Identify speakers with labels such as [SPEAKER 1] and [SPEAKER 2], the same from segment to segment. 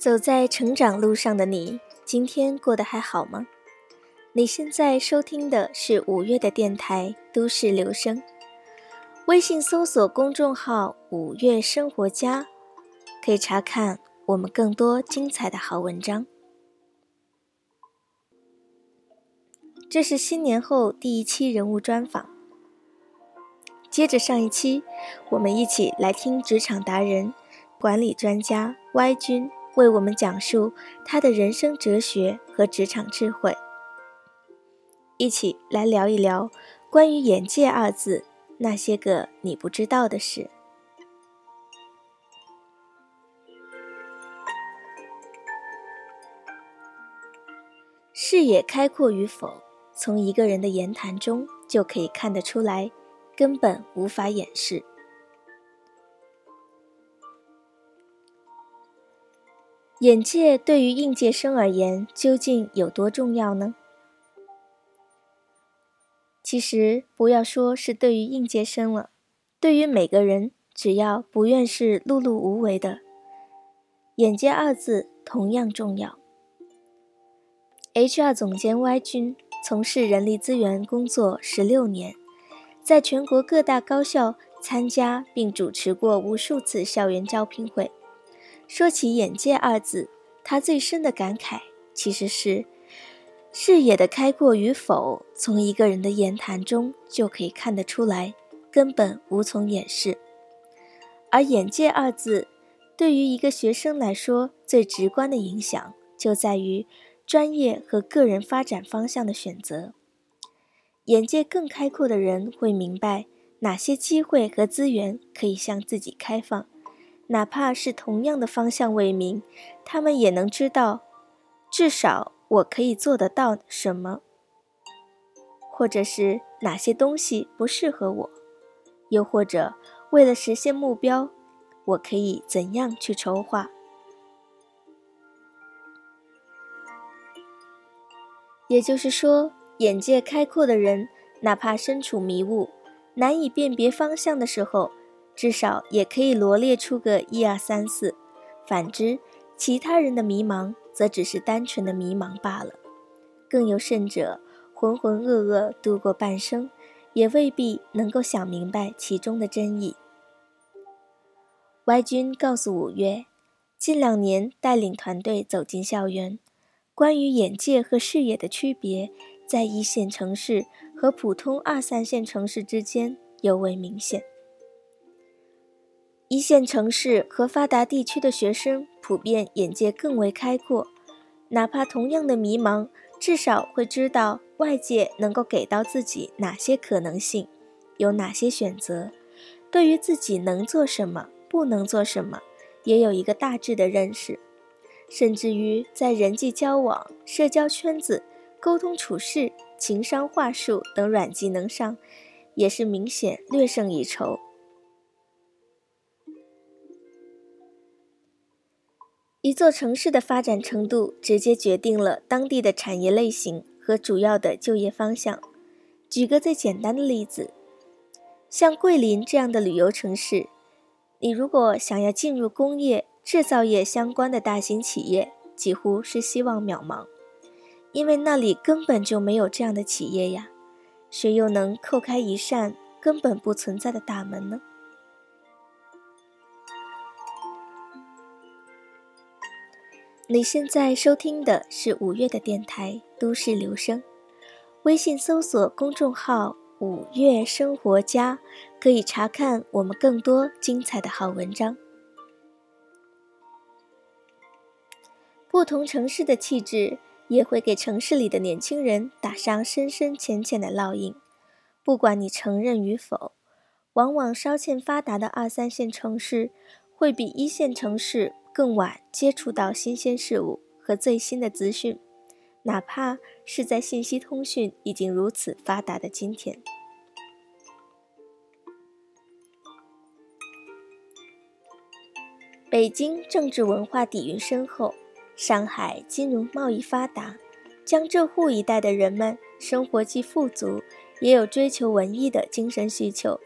[SPEAKER 1] 走在成长路上的你，今天过得还好吗？你现在收听的是五月的电台《都市留声》，微信搜索公众号“五月生活家”，可以查看我们更多精彩的好文章。这是新年后第一期人物专访，接着上一期，我们一起来听职场达人、管理专家 Y 君。为我们讲述他的人生哲学和职场智慧，一起来聊一聊关于“眼界”二字那些个你不知道的事。视野开阔与否，从一个人的言谈中就可以看得出来，根本无法掩饰。眼界对于应届生而言究竟有多重要呢？其实不要说是对于应届生了，对于每个人，只要不愿是碌碌无为的，眼界二字同样重要。HR 总监 Y 君从事人力资源工作十六年，在全国各大高校参加并主持过无数次校园招聘会。说起“眼界”二字，他最深的感慨其实是视野的开阔与否，从一个人的言谈中就可以看得出来，根本无从掩饰。而“眼界”二字对于一个学生来说，最直观的影响就在于专业和个人发展方向的选择。眼界更开阔的人会明白哪些机会和资源可以向自己开放。哪怕是同样的方向为名，他们也能知道，至少我可以做得到什么，或者是哪些东西不适合我，又或者为了实现目标，我可以怎样去筹划。也就是说，眼界开阔的人，哪怕身处迷雾、难以辨别方向的时候。至少也可以罗列出个一二三四，反之，其他人的迷茫则只是单纯的迷茫罢了。更有甚者，浑浑噩噩度过半生，也未必能够想明白其中的真意。Y 君告诉五月，近两年带领团队走进校园，关于眼界和视野的区别，在一线城市和普通二三线城市之间尤为明显。一线城市和发达地区的学生普遍眼界更为开阔，哪怕同样的迷茫，至少会知道外界能够给到自己哪些可能性，有哪些选择，对于自己能做什么、不能做什么，也有一个大致的认识，甚至于在人际交往、社交圈子、沟通处事、情商话术等软技能上，也是明显略胜一筹。一座城市的发展程度，直接决定了当地的产业类型和主要的就业方向。举个最简单的例子，像桂林这样的旅游城市，你如果想要进入工业、制造业相关的大型企业，几乎是希望渺茫，因为那里根本就没有这样的企业呀。谁又能叩开一扇根本不存在的大门呢？你现在收听的是五月的电台《都市留声》，微信搜索公众号“五月生活家”，可以查看我们更多精彩的好文章。不同城市的气质也会给城市里的年轻人打上深深浅浅的烙印，不管你承认与否，往往稍欠发达的二三线城市会比一线城市。更晚接触到新鲜事物和最新的资讯，哪怕是在信息通讯已经如此发达的今天。北京政治文化底蕴深厚，上海金融贸易发达，江浙沪一带的人们生活既富足，也有追求文艺的精神需求。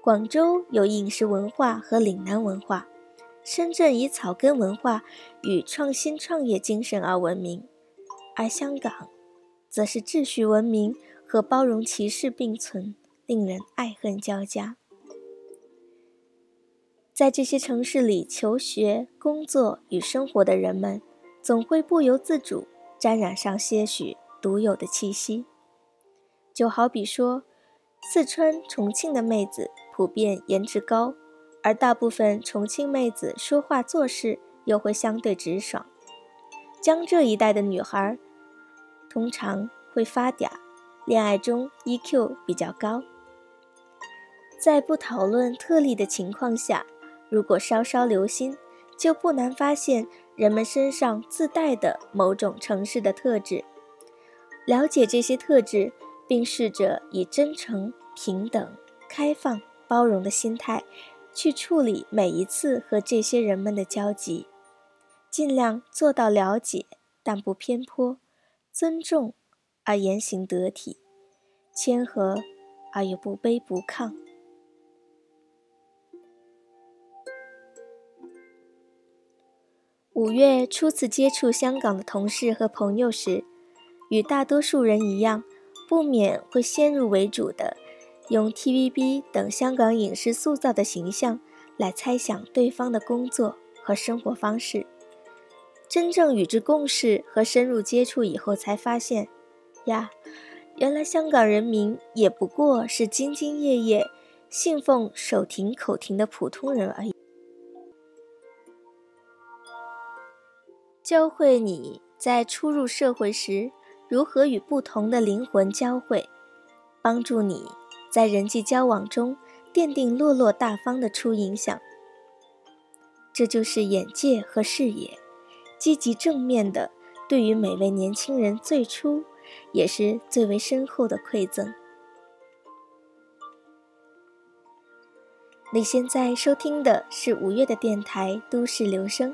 [SPEAKER 1] 广州有饮食文化和岭南文化。深圳以草根文化与创新创业精神而闻名，而香港，则是秩序文明和包容歧视并存，令人爱恨交加。在这些城市里求学、工作与生活的人们，总会不由自主沾染上些许独有的气息。就好比说，四川、重庆的妹子普遍颜值高，而大部分重庆妹子说话做事又会相对直爽。江浙一带的女孩通常会发嗲，恋爱中 EQ 比较高。在不讨论特例的情况下。如果稍稍留心，就不难发现人们身上自带的某种城市的特质。了解这些特质，并试着以真诚、平等、开放、包容的心态去处理每一次和这些人们的交集，尽量做到了解但不偏颇，尊重而言行得体，谦和而又不卑不亢。五月初次接触香港的同事和朋友时，与大多数人一样，不免会先入为主的用 TVB 等香港影视塑造的形象来猜想对方的工作和生活方式。真正与之共事和深入接触以后，才发现，呀，原来香港人民也不过是兢兢业业、信奉手停口停的普通人而已。教会你在初入社会时如何与不同的灵魂交汇，帮助你在人际交往中奠定落落大方的初影响。这就是眼界和视野，积极正面的对于每位年轻人最初也是最为深厚的馈赠。你现在收听的是五月的电台《都市留声》。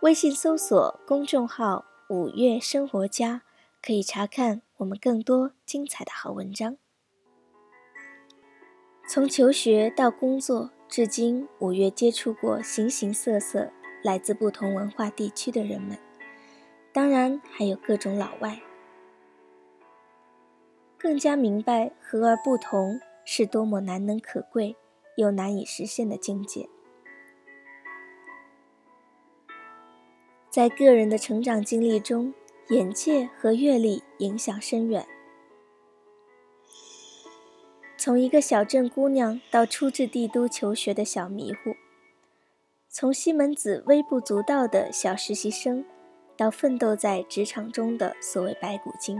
[SPEAKER 1] 微信搜索公众号“五月生活家”，可以查看我们更多精彩的好文章。从求学到工作，至今五月接触过形形色色、来自不同文化地区的人们，当然还有各种老外。更加明白和而不同是多么难能可贵又难以实现的境界。在个人的成长经历中，眼界和阅历影响深远。从一个小镇姑娘到初至帝都求学的小迷糊，从西门子微不足道的小实习生，到奋斗在职场中的所谓白骨精，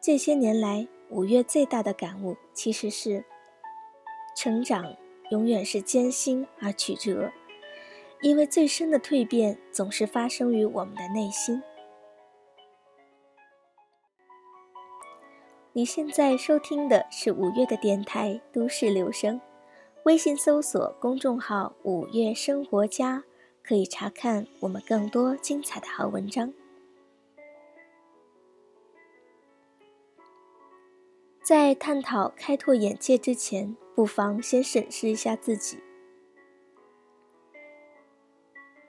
[SPEAKER 1] 这些年来，五月最大的感悟其实是：成长永远是艰辛而曲折。因为最深的蜕变总是发生于我们的内心。你现在收听的是五月的电台《都市留声》，微信搜索公众号“五月生活家”，可以查看我们更多精彩的好文章。在探讨开拓眼界之前，不妨先审视一下自己。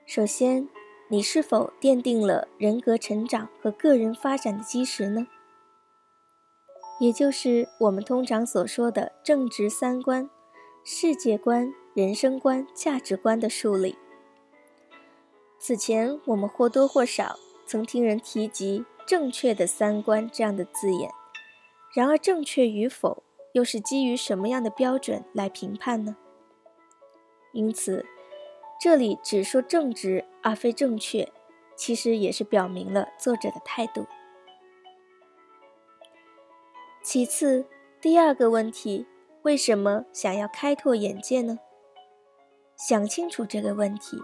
[SPEAKER 1] 首先，你是否奠定了人格成长和个人发展的基石呢？也就是我们通常所说的正直三观、世界观、人生观、价值观的树立。此前，我们或多或少曾听人提及“正确的三观”这样的字眼。然而，正确与否，又是基于什么样的标准来评判呢？因此。这里只说正直而非正确，其实也是表明了作者的态度。其次，第二个问题，为什么想要开拓眼界呢？想清楚这个问题，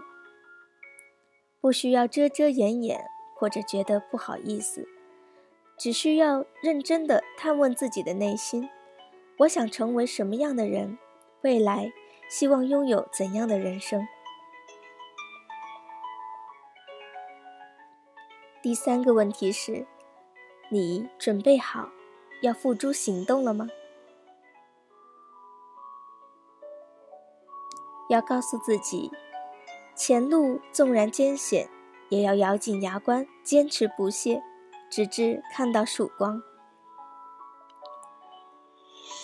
[SPEAKER 1] 不需要遮遮掩掩或者觉得不好意思，只需要认真的探问自己的内心：我想成为什么样的人？未来希望拥有怎样的人生？第三个问题是：你准备好要付诸行动了吗？要告诉自己，前路纵然艰险，也要咬紧牙关，坚持不懈，直至看到曙光。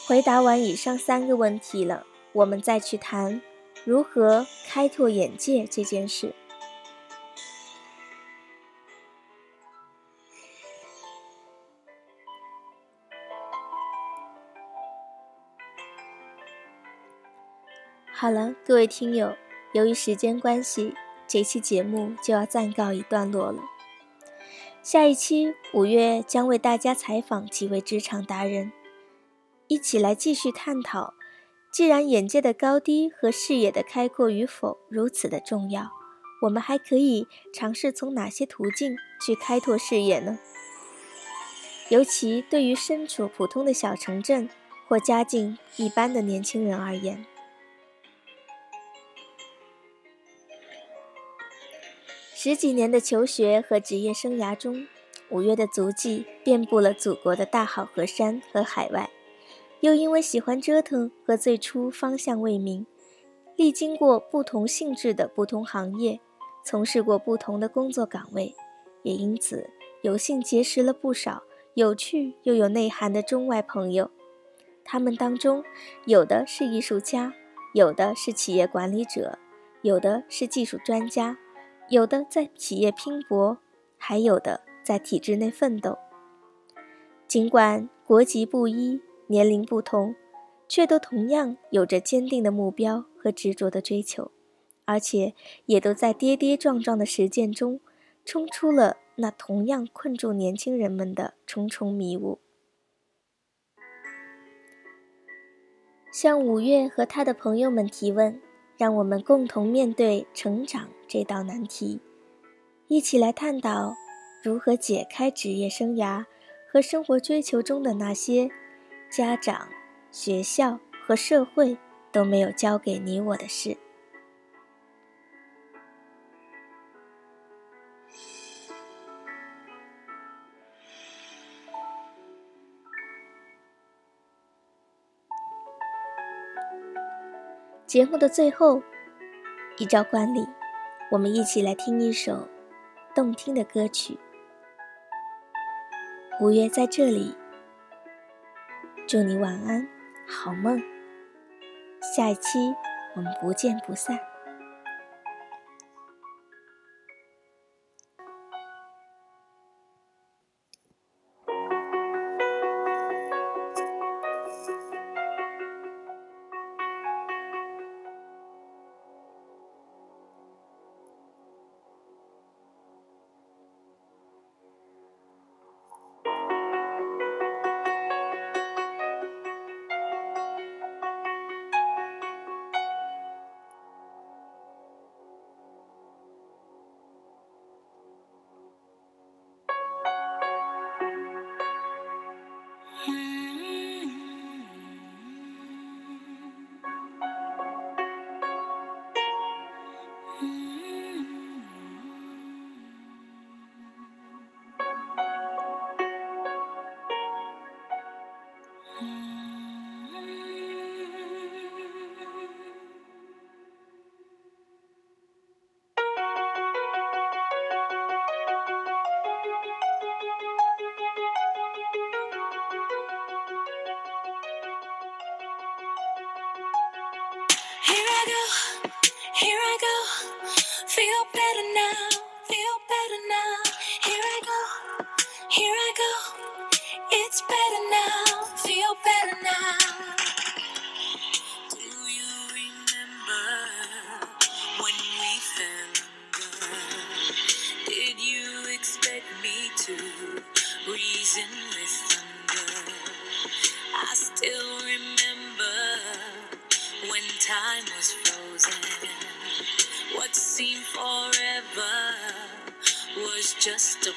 [SPEAKER 1] 回答完以上三个问题了，我们再去谈如何开拓眼界这件事。好了，各位听友，由于时间关系，这期节目就要暂告一段落了。下一期五月将为大家采访几位职场达人。一起来继续探讨，既然眼界的高低和视野的开阔与否如此的重要，我们还可以尝试从哪些途径去开拓视野呢？尤其对于身处普通的小城镇或家境一般的年轻人而言，十几年的求学和职业生涯中，五月的足迹遍布了祖国的大好河山和海外。又因为喜欢折腾和最初方向未明，历经过不同性质的不同行业，从事过不同的工作岗位，也因此有幸结识了不少有趣又有内涵的中外朋友。他们当中，有的是艺术家，有的是企业管理者，有的是技术专家，有的在企业拼搏，还有的在体制内奋斗。尽管国籍不一。年龄不同，却都同样有着坚定的目标和执着的追求，而且也都在跌跌撞撞的实践中，冲出了那同样困住年轻人们的重重迷雾。向五月和他的朋友们提问，让我们共同面对成长这道难题，一起来探讨如何解开职业生涯和生活追求中的那些。家长、学校和社会都没有教给你我的事。节目的最后，依照惯例，我们一起来听一首动听的歌曲。五月在这里。祝你晚安，好梦。下一期我们不见不散。
[SPEAKER 2] Here I go. It's better now. Feel better now. Do you remember when we fell? Did you expect me to reason with thunder? I still remember when time was frozen. What seemed forever was just a